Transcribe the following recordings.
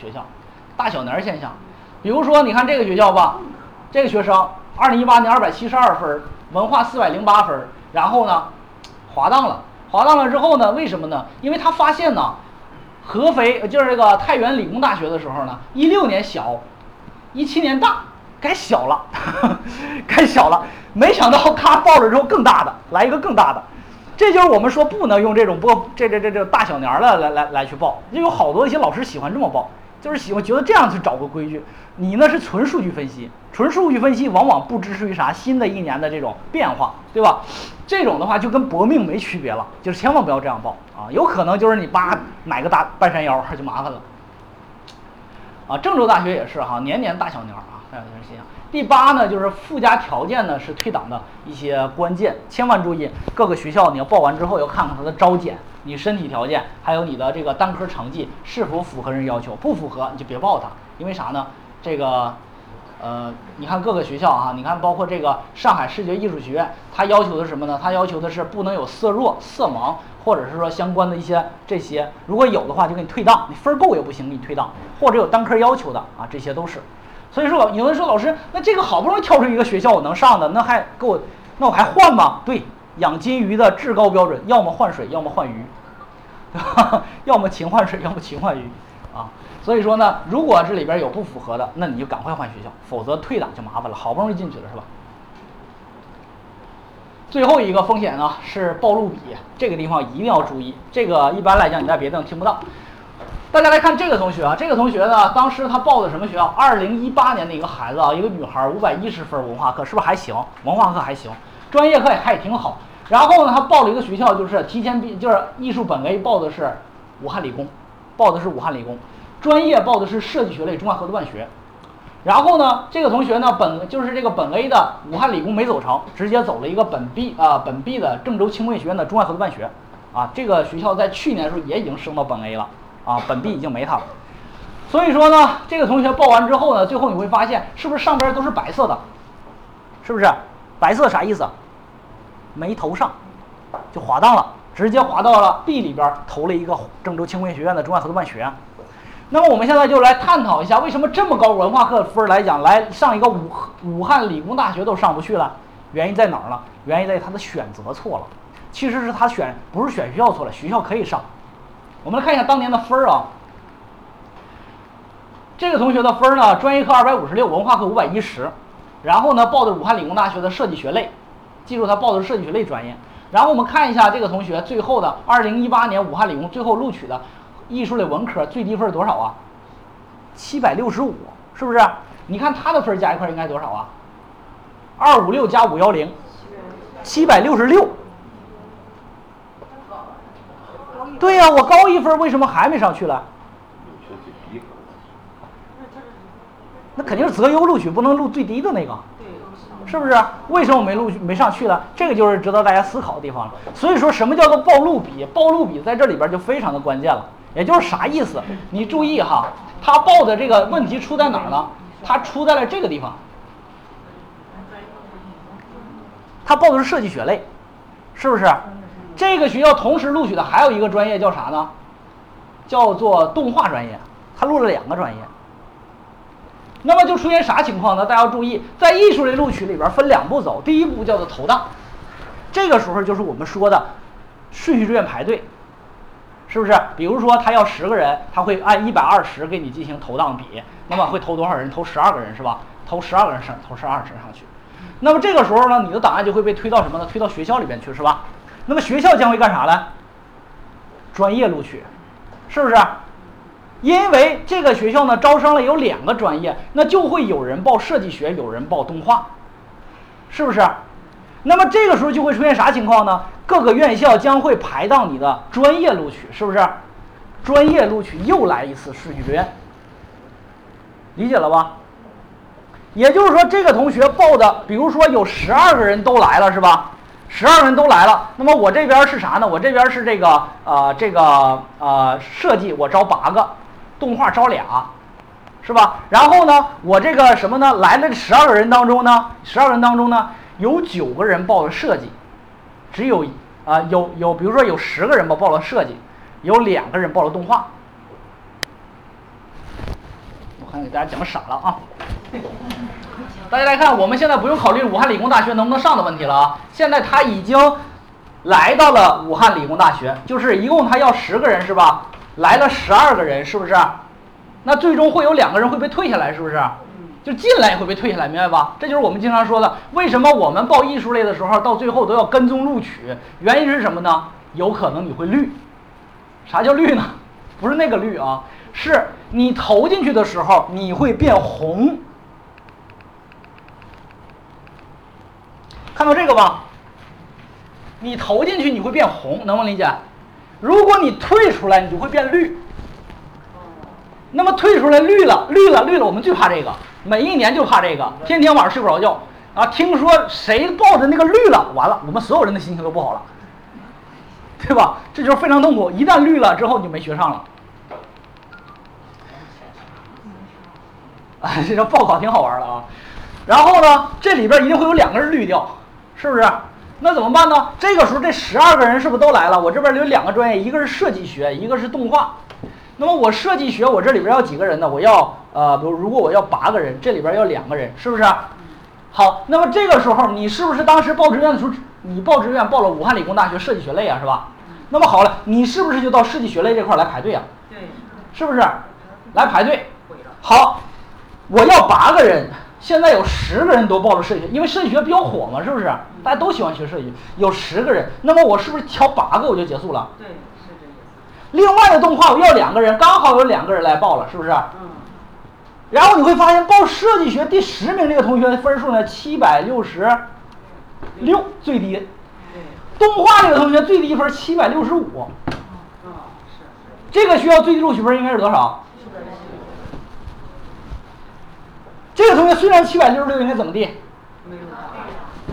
学校，大小年现象。比如说，你看这个学校吧，这个学生二零一八年二百七十二分，文化四百零八分，然后呢，滑档了。滑档了之后呢，为什么呢？因为他发现呢，合肥就是这个太原理工大学的时候呢，一六年小，一七年大，该小了，该小了。没想到咔报了之后更大的，来一个更大的。这就是我们说不能用这种播这这这这大小年儿的来来来去报，就有好多一些老师喜欢这么报，就是喜欢觉得这样去找个规矩。你呢是纯数据分析，纯数据分析往往不支持于啥新的一年的这种变化，对吧？这种的话就跟搏命没区别了，就是千万不要这样报啊，有可能就是你扒买个大半山腰就麻烦了。啊，郑州大学也是哈，年年大小年啊，大小年现象。第八呢，就是附加条件呢是退档的一些关键，千万注意，各个学校你要报完之后要看看它的招检，你身体条件还有你的这个单科成绩是否符合人要求，不符合你就别报它，因为啥呢？这个，呃，你看各个学校啊，你看包括这个上海视觉艺术学院，它要求的是什么呢？它要求的是不能有色弱、色盲，或者是说相关的一些这些，如果有的话就给你退档，你分够也不行，给你退档，或者有单科要求的啊，这些都是。所以说，有人说老师，那这个好不容易挑出一个学校我能上的，那还给我，那我还换吗？对，养金鱼的至高标准，要么换水，要么换鱼，要么勤换水，要么勤换鱼，啊，所以说呢，如果这里边有不符合的，那你就赶快换学校，否则退档就麻烦了，好不容易进去了是吧？最后一个风险呢是暴露比，这个地方一定要注意，这个一般来讲你在别的地方听不到。大家来看这个同学啊，这个同学呢，当时他报的什么学校？二零一八年的一个孩子啊，一个女孩，五百一十分文化课，是不是还行？文化课还行，专业课也还挺好。然后呢，他报了一个学校，就是提前毕，就是艺术本 A 报的是武汉理工，报的是武汉理工，专业报的是设计学类中外合作办学。然后呢，这个同学呢，本就是这个本 A 的武汉理工没走成，直接走了一个本 B 啊，本 B 的郑州轻工业学院的中外合作办学。啊，这个学校在去年的时候也已经升到本 A 了。啊，本 B 已经没他了，所以说呢，这个同学报完之后呢，最后你会发现，是不是上边都是白色的？是不是？白色啥意思？没投上，就滑档了，直接滑到了 B 里边，投了一个郑州轻工业学院的中外合作办学。那么我们现在就来探讨一下，为什么这么高文化课分来讲，来上一个武武汉理工大学都上不去了？原因在哪儿呢？原因在于他的选择错了，其实是他选不是选学校错了，学校可以上。我们来看一下当年的分儿啊，这个同学的分儿呢，专业课二百五十六，文化课五百一十，然后呢报的武汉理工大学的设计学类，记住他报的是设计学类专业。然后我们看一下这个同学最后的二零一八年武汉理工最后录取的艺术类文科最低分多少啊？七百六十五，是不是？你看他的分加一块应该多少啊？二五六加五幺零，七百六十六。对呀，我高一分，为什么还没上去了？那肯定是择优录取，不能录最低的那个，是不是？为什么我没录没上去了？这个就是值得大家思考的地方了。所以说什么叫做暴露比？暴露比在这里边就非常的关键了。也就是啥意思？你注意哈，他报的这个问题出在哪儿呢？他出在了这个地方。他报的是设计学类，是不是？这个学校同时录取的还有一个专业叫啥呢？叫做动画专业，他录了两个专业。那么就出现啥情况呢？大家要注意，在艺术类录取里边分两步走，第一步叫做投档，这个时候就是我们说的顺序志愿排队，是不是？比如说他要十个人，他会按一百二十给你进行投档比，那么会投多少人？投十二个人是吧？投十二个人上，投十二人上去。那么这个时候呢，你的档案就会被推到什么呢？推到学校里边去，是吧？那么学校将会干啥呢？专业录取，是不是？因为这个学校呢招生了有两个专业，那就会有人报设计学，有人报动画，是不是？那么这个时候就会出现啥情况呢？各个院校将会排到你的专业录取，是不是？专业录取又来一次顺序志愿，理解了吧？也就是说，这个同学报的，比如说有十二个人都来了，是吧？十二个人都来了，那么我这边是啥呢？我这边是这个呃这个呃设计，我招八个，动画招俩，是吧？然后呢，我这个什么呢？来了十二个人当中呢，十二个人当中呢，有九个人报了设计，只有啊有有比如说有十个人吧报了设计，有两个人报了动画，我看给大家讲傻了啊。大家来看，我们现在不用考虑武汉理工大学能不能上的问题了啊。现在他已经来到了武汉理工大学，就是一共他要十个人是吧？来了十二个人，是不是？那最终会有两个人会被退下来，是不是？就进来也会被退下来，明白吧？这就是我们经常说的，为什么我们报艺术类的时候，到最后都要跟踪录取？原因是什么呢？有可能你会绿。啥叫绿呢？不是那个绿啊，是你投进去的时候你会变红。看到这个吧？你投进去你会变红，能不能理解？如果你退出来，你就会变绿。那么退出来绿了，绿了，绿了，我们最怕这个，每一年就怕这个，天天晚上睡不着觉啊！听说谁报的那个绿了，完了，我们所有人的心情都不好了，对吧？这就是非常痛苦。一旦绿了之后，你就没学上了。啊，这叫报考挺好玩的啊。然后呢，这里边一定会有两个人绿掉，是不是？那怎么办呢？这个时候这十二个人是不是都来了？我这边有两个专业，一个是设计学，一个是动画。那么我设计学，我这里边要几个人呢？我要呃，比如如果我要八个人，这里边要两个人，是不是？好，那么这个时候你是不是当时报志愿的时候，你报志愿报了武汉理工大学设计学类啊，是吧？那么好了，你是不是就到设计学类这块来排队啊？对，是不是？来排队。好，我要八个人。现在有十个人都报了设计学，因为设计学比较火嘛，是不是？大家都喜欢学设计。有十个人，那么我是不是挑八个我就结束了？对，是这意思。另外的动画我要两个人，刚好有两个人来报了，是不是？嗯。然后你会发现报设计学第十名这个同学的分数呢，七百六十六最低。对。动画这个同学最低分七百六十五。嗯，是。这个学校最低录取分应该是多少？这个同学虽然七百六十六，应该怎么地？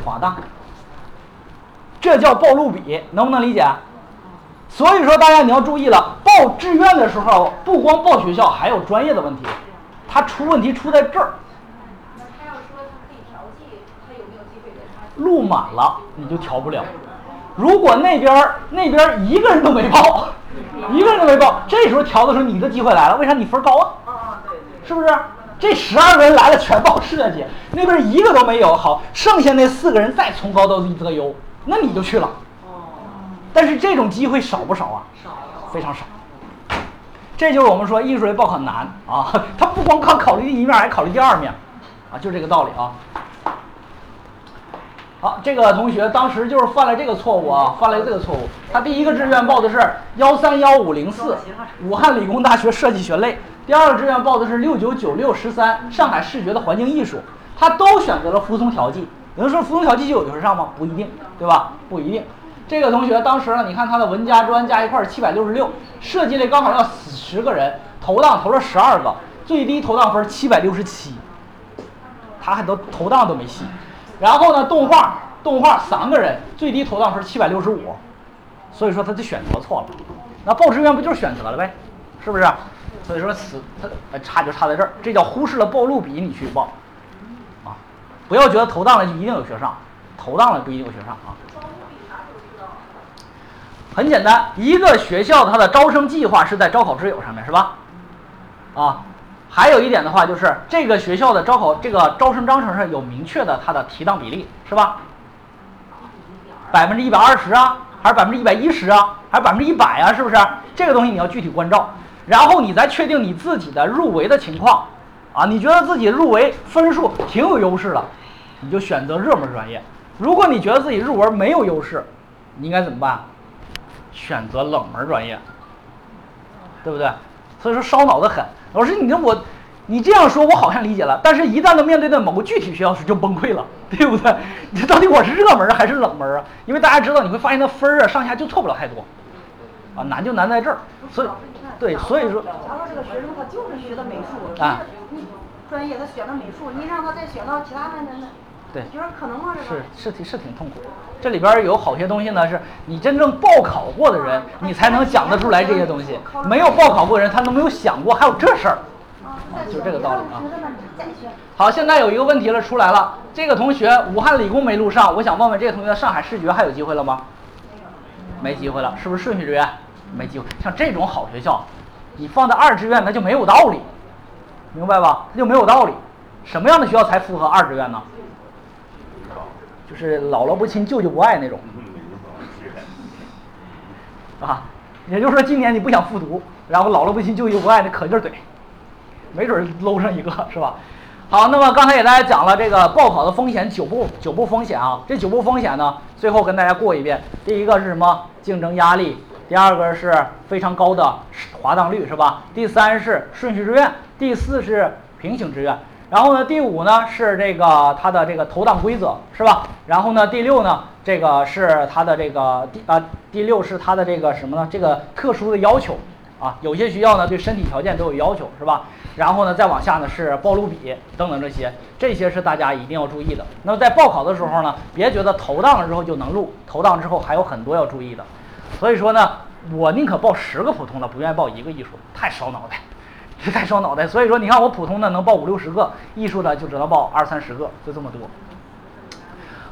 划当。这叫报录比，能不能理解？所以说，大家你要注意了，报志愿的时候，不光报学校，还有专业的问题。他出问题出在这儿。那他要说他可以调剂，他有没有机会跟他？录满了你就调不了。如果那边那边一个人都没报，一个人都没报，这时候调的时候你的机会来了，为啥你分高啊？啊啊，对对。是不是？这十二个人来了，全报设计，那边一个都没有。好，剩下那四个人再从高到低择优，那你就去了。哦。但是这种机会少不少啊？少。非常少。这就是我们说艺术类报考难啊，他不光考考虑第一面，还考虑第二面，啊，就这个道理啊。这个同学当时就是犯了这个错误啊，犯了这个错误。他第一个志愿报的是幺三幺五零四，武汉理工大学设计学类。第二个志愿报的是六九九六十三，上海视觉的环境艺术，他都选择了服从调剂。有人说服从调剂就有的是上吗？不一定，对吧？不一定。这个同学当时呢，你看他的文加专加一块七百六十六，设计类刚好要十个人，投档投了十二个，最低投档分七百六十七，他还都投档都没戏。然后呢，动画动画三个人，最低投档分七百六十五，所以说他就选择错了。那报志愿不就是选择了呗？是不是？所以说，此他差就差在这儿，这叫忽视了报录比，你去报，啊，不要觉得投档了就一定有学上，投档了不一定有学上啊。很简单，一个学校它的招生计划是在招考之友上面，是吧？啊，还有一点的话就是这个学校的招考这个招生章程上有明确的它的提档比例，是吧？百分之一百二十啊，还是百分之一百一十啊，还是百分之一百啊？是不是？这个东西你要具体关照。然后你再确定你自己的入围的情况，啊，你觉得自己入围分数挺有优势了，你就选择热门专业。如果你觉得自己入围没有优势，你应该怎么办？选择冷门专业，对不对？所以说烧脑的很。老师，你这我，你这样说，我好像理解了。但是，一旦到面对的某个具体学校时，就崩溃了，对不对？你到底我是热门还是冷门啊？因为大家知道，你会发现那分儿啊，上下就错不了太多，啊，难就难在这儿。所以。对，所以说，假如说这个学生他就是学的美术，啊，专业他选的美术，你让他再选到其他的那那，对，你说可能吗？是是挺是挺痛苦的。这里边有好些东西呢，是你真正报考过的人，你才能讲得出来这些东西。没有报考过人，他都没有想过还有这事儿，啊，就这个道理啊。好，现在有一个问题了出来了，这个同学武汉理工没录上，我想问问这个同学上海视觉还有机会了吗？没机会了，是不是顺序志愿？没机会，像这种好学校，你放在二志愿那就没有道理，明白吧？它就没有道理。什么样的学校才符合二志愿呢？就是姥姥不亲，舅舅不爱那种，啊，也就是说今年你不想复读，然后姥姥不亲，舅舅不爱，那可劲儿怼，没准搂上一个是吧？好，那么刚才给大家讲了这个报考的风险九步九步风险啊，这九步风险呢，最后跟大家过一遍。第一个是什么？竞争压力。第二个是非常高的滑档率，是吧？第三是顺序志愿，第四是平行志愿。然后呢，第五呢是这个它的这个投档规则，是吧？然后呢，第六呢，这个是它的这个第啊第六是它的这个什么呢？这个特殊的要求啊，有些学校呢对身体条件都有要求，是吧？然后呢，再往下呢是报录比等等这些，这些是大家一定要注意的。那么在报考的时候呢，别觉得投档了之后就能录，投档之后还有很多要注意的。所以说呢，我宁可报十个普通的，不愿意报一个艺术，太烧脑袋。这太烧脑袋，所以说你看我普通的能报五六十个，艺术的就只能报二三十个，就这么多。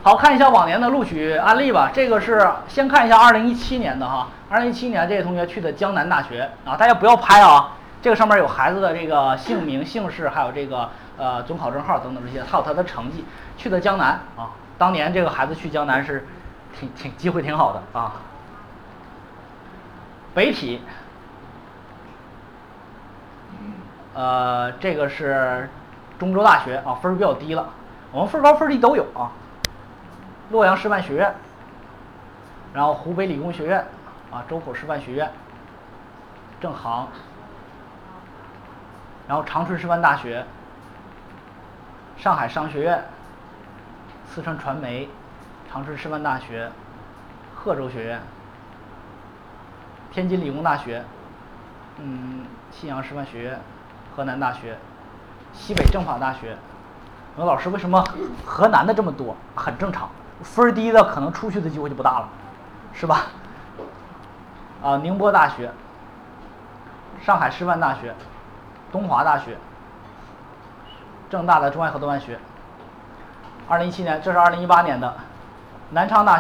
好看一下往年的录取案例吧，这个是先看一下二零一七年的哈，二零一七年这位同学去的江南大学啊，大家不要拍啊，这个上面有孩子的这个姓名、姓氏，还有这个呃准考证号等等这些，还有他的成绩，去的江南啊，当年这个孩子去江南是挺挺机会挺好的啊，北体。呃，这个是中州大学啊，分儿比较低了。我们分高分低都有啊。洛阳师范学院，然后湖北理工学院啊，周口师范学院，正航，然后长春师范大学，上海商学院，四川传媒，长春师范大学，贺州学院，天津理工大学，嗯，信阳师范学院。河南大学、西北政法大学，问老师为什么河南的这么多？很正常，分低的可能出去的机会就不大了，是吧？啊，宁波大学、上海师范大学、东华大学、正大的中外合作办学。二零一七年，这是二零一八年的南昌大学。